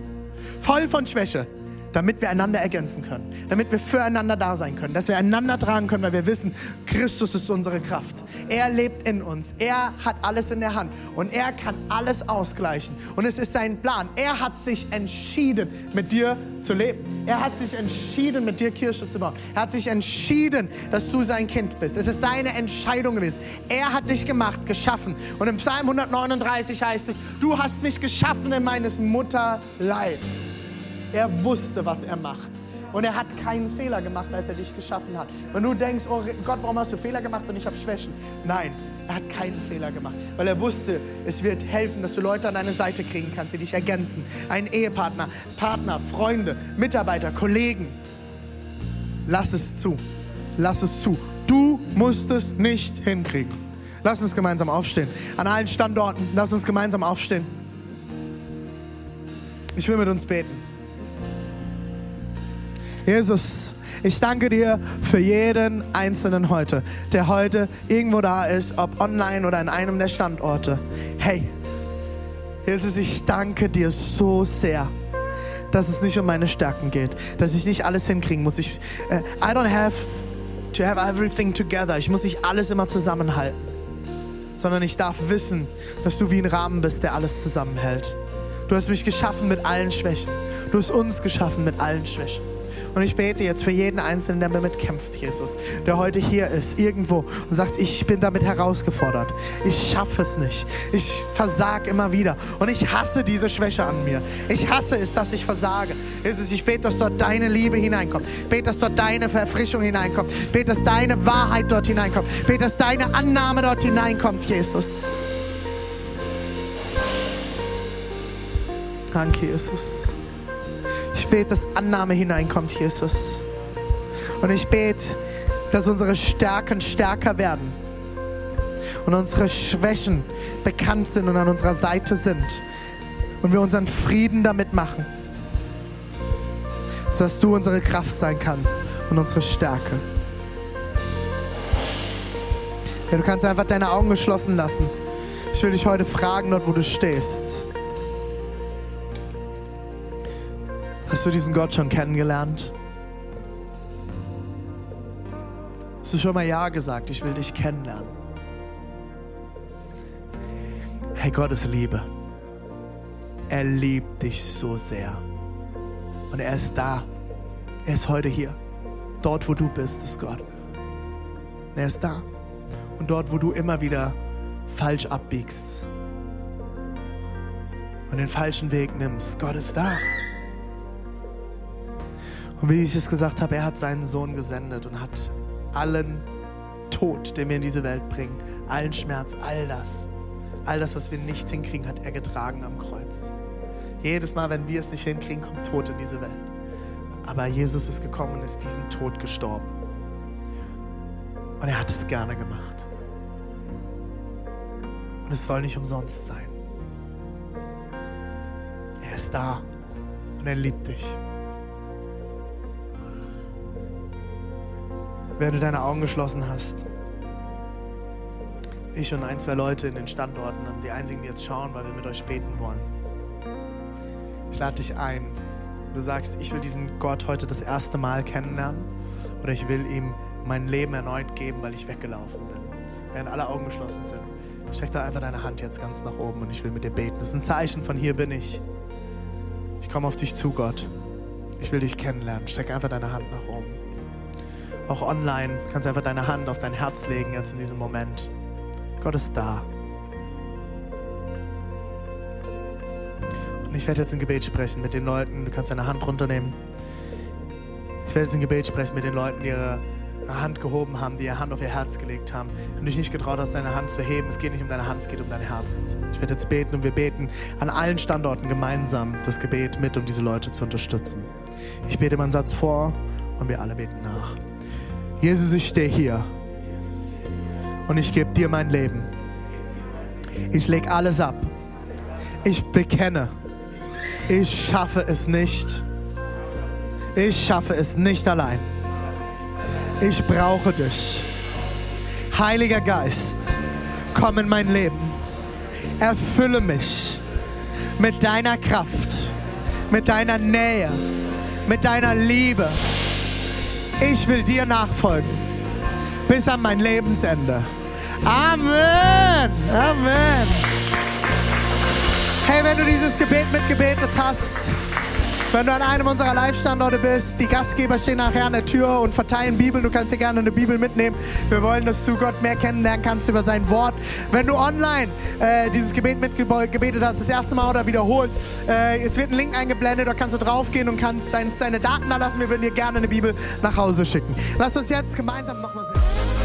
Voll von Schwäche damit wir einander ergänzen können, damit wir füreinander da sein können, dass wir einander tragen können, weil wir wissen, Christus ist unsere Kraft. Er lebt in uns. Er hat alles in der Hand und er kann alles ausgleichen. Und es ist sein Plan. Er hat sich entschieden, mit dir zu leben. Er hat sich entschieden, mit dir Kirche zu bauen. Er hat sich entschieden, dass du sein Kind bist. Es ist seine Entscheidung gewesen. Er hat dich gemacht, geschaffen. Und im Psalm 139 heißt es, du hast mich geschaffen in meines Mutterleib. Er wusste, was er macht. Und er hat keinen Fehler gemacht, als er dich geschaffen hat. Wenn du denkst, oh Gott, warum hast du Fehler gemacht und ich habe Schwächen? Nein, er hat keinen Fehler gemacht, weil er wusste, es wird helfen, dass du Leute an deine Seite kriegen kannst, die dich ergänzen. Ein Ehepartner, Partner, Freunde, Mitarbeiter, Kollegen. Lass es zu. Lass es zu. Du musst es nicht hinkriegen. Lass uns gemeinsam aufstehen. An allen Standorten, lass uns gemeinsam aufstehen. Ich will mit uns beten. Jesus, ich danke dir für jeden Einzelnen heute, der heute irgendwo da ist, ob online oder in einem der Standorte. Hey, Jesus, ich danke dir so sehr, dass es nicht um meine Stärken geht, dass ich nicht alles hinkriegen muss. Ich, uh, I don't have to have everything together. Ich muss nicht alles immer zusammenhalten, sondern ich darf wissen, dass du wie ein Rahmen bist, der alles zusammenhält. Du hast mich geschaffen mit allen Schwächen. Du hast uns geschaffen mit allen Schwächen. Und ich bete jetzt für jeden Einzelnen, der damit kämpft, Jesus, der heute hier ist, irgendwo und sagt, ich bin damit herausgefordert. Ich schaffe es nicht. Ich versage immer wieder. Und ich hasse diese Schwäche an mir. Ich hasse es, dass ich versage. Jesus, ich bete, dass dort deine Liebe hineinkommt. Ich bete, dass dort deine Verfrischung hineinkommt. Ich bete, dass deine Wahrheit dort hineinkommt. Ich bete, dass deine Annahme dort hineinkommt, Jesus. Danke, Jesus. Bete, dass Annahme hineinkommt, Jesus. Und ich bete, dass unsere Stärken stärker werden und unsere Schwächen bekannt sind und an unserer Seite sind und wir unseren Frieden damit machen, sodass du unsere Kraft sein kannst und unsere Stärke. Ja, du kannst einfach deine Augen geschlossen lassen. Ich will dich heute fragen, dort wo du stehst. Hast du diesen Gott schon kennengelernt? Hast du schon mal Ja gesagt, ich will dich kennenlernen? Hey, Gott ist Liebe. Er liebt dich so sehr. Und er ist da. Er ist heute hier. Dort, wo du bist, ist Gott. er ist da. Und dort, wo du immer wieder falsch abbiegst und den falschen Weg nimmst, Gott ist da. Und wie ich es gesagt habe, er hat seinen Sohn gesendet und hat allen Tod, den wir in diese Welt bringen, allen Schmerz, all das, all das, was wir nicht hinkriegen, hat er getragen am Kreuz. Jedes Mal, wenn wir es nicht hinkriegen, kommt Tod in diese Welt. Aber Jesus ist gekommen und ist diesen Tod gestorben. Und er hat es gerne gemacht. Und es soll nicht umsonst sein. Er ist da und er liebt dich. Während du deine Augen geschlossen hast, ich und ein, zwei Leute in den Standorten, die einzigen, die jetzt schauen, weil wir mit euch beten wollen. Ich lade dich ein. Du sagst, ich will diesen Gott heute das erste Mal kennenlernen oder ich will ihm mein Leben erneut geben, weil ich weggelaufen bin. Während alle Augen geschlossen sind, streck da einfach deine Hand jetzt ganz nach oben und ich will mit dir beten. Das ist ein Zeichen von hier bin ich. Ich komme auf dich zu, Gott. Ich will dich kennenlernen. Streck einfach deine Hand nach oben. Auch online kannst du einfach deine Hand auf dein Herz legen jetzt in diesem Moment. Gott ist da. Und ich werde jetzt ein Gebet sprechen mit den Leuten. Du kannst deine Hand runternehmen. Ich werde jetzt ein Gebet sprechen mit den Leuten, die ihre Hand gehoben haben, die ihre Hand auf ihr Herz gelegt haben. Wenn du dich nicht getraut hast, deine Hand zu heben, es geht nicht um deine Hand, es geht um dein Herz. Ich werde jetzt beten und wir beten an allen Standorten gemeinsam das Gebet mit, um diese Leute zu unterstützen. Ich bete meinen Satz vor und wir alle beten nach. Jesus, ich stehe hier und ich gebe dir mein Leben. Ich lege alles ab. Ich bekenne, ich schaffe es nicht. Ich schaffe es nicht allein. Ich brauche dich. Heiliger Geist, komm in mein Leben. Erfülle mich mit deiner Kraft, mit deiner Nähe, mit deiner Liebe. Ich will dir nachfolgen bis an mein Lebensende. Amen. Amen. Hey, wenn du dieses Gebet mitgebetet hast, wenn du an einem unserer Live-Standorte bist, die Gastgeber stehen nachher an der Tür und verteilen Bibeln. Du kannst dir gerne eine Bibel mitnehmen. Wir wollen, dass du Gott mehr kennenlernen kannst über sein Wort. Wenn du online äh, dieses Gebet mitgebetet hast, das erste Mal oder wiederholt, äh, jetzt wird ein Link eingeblendet, da kannst du draufgehen und kannst dein, deine Daten da lassen. Wir würden dir gerne eine Bibel nach Hause schicken. Lass uns jetzt gemeinsam nochmal sehen.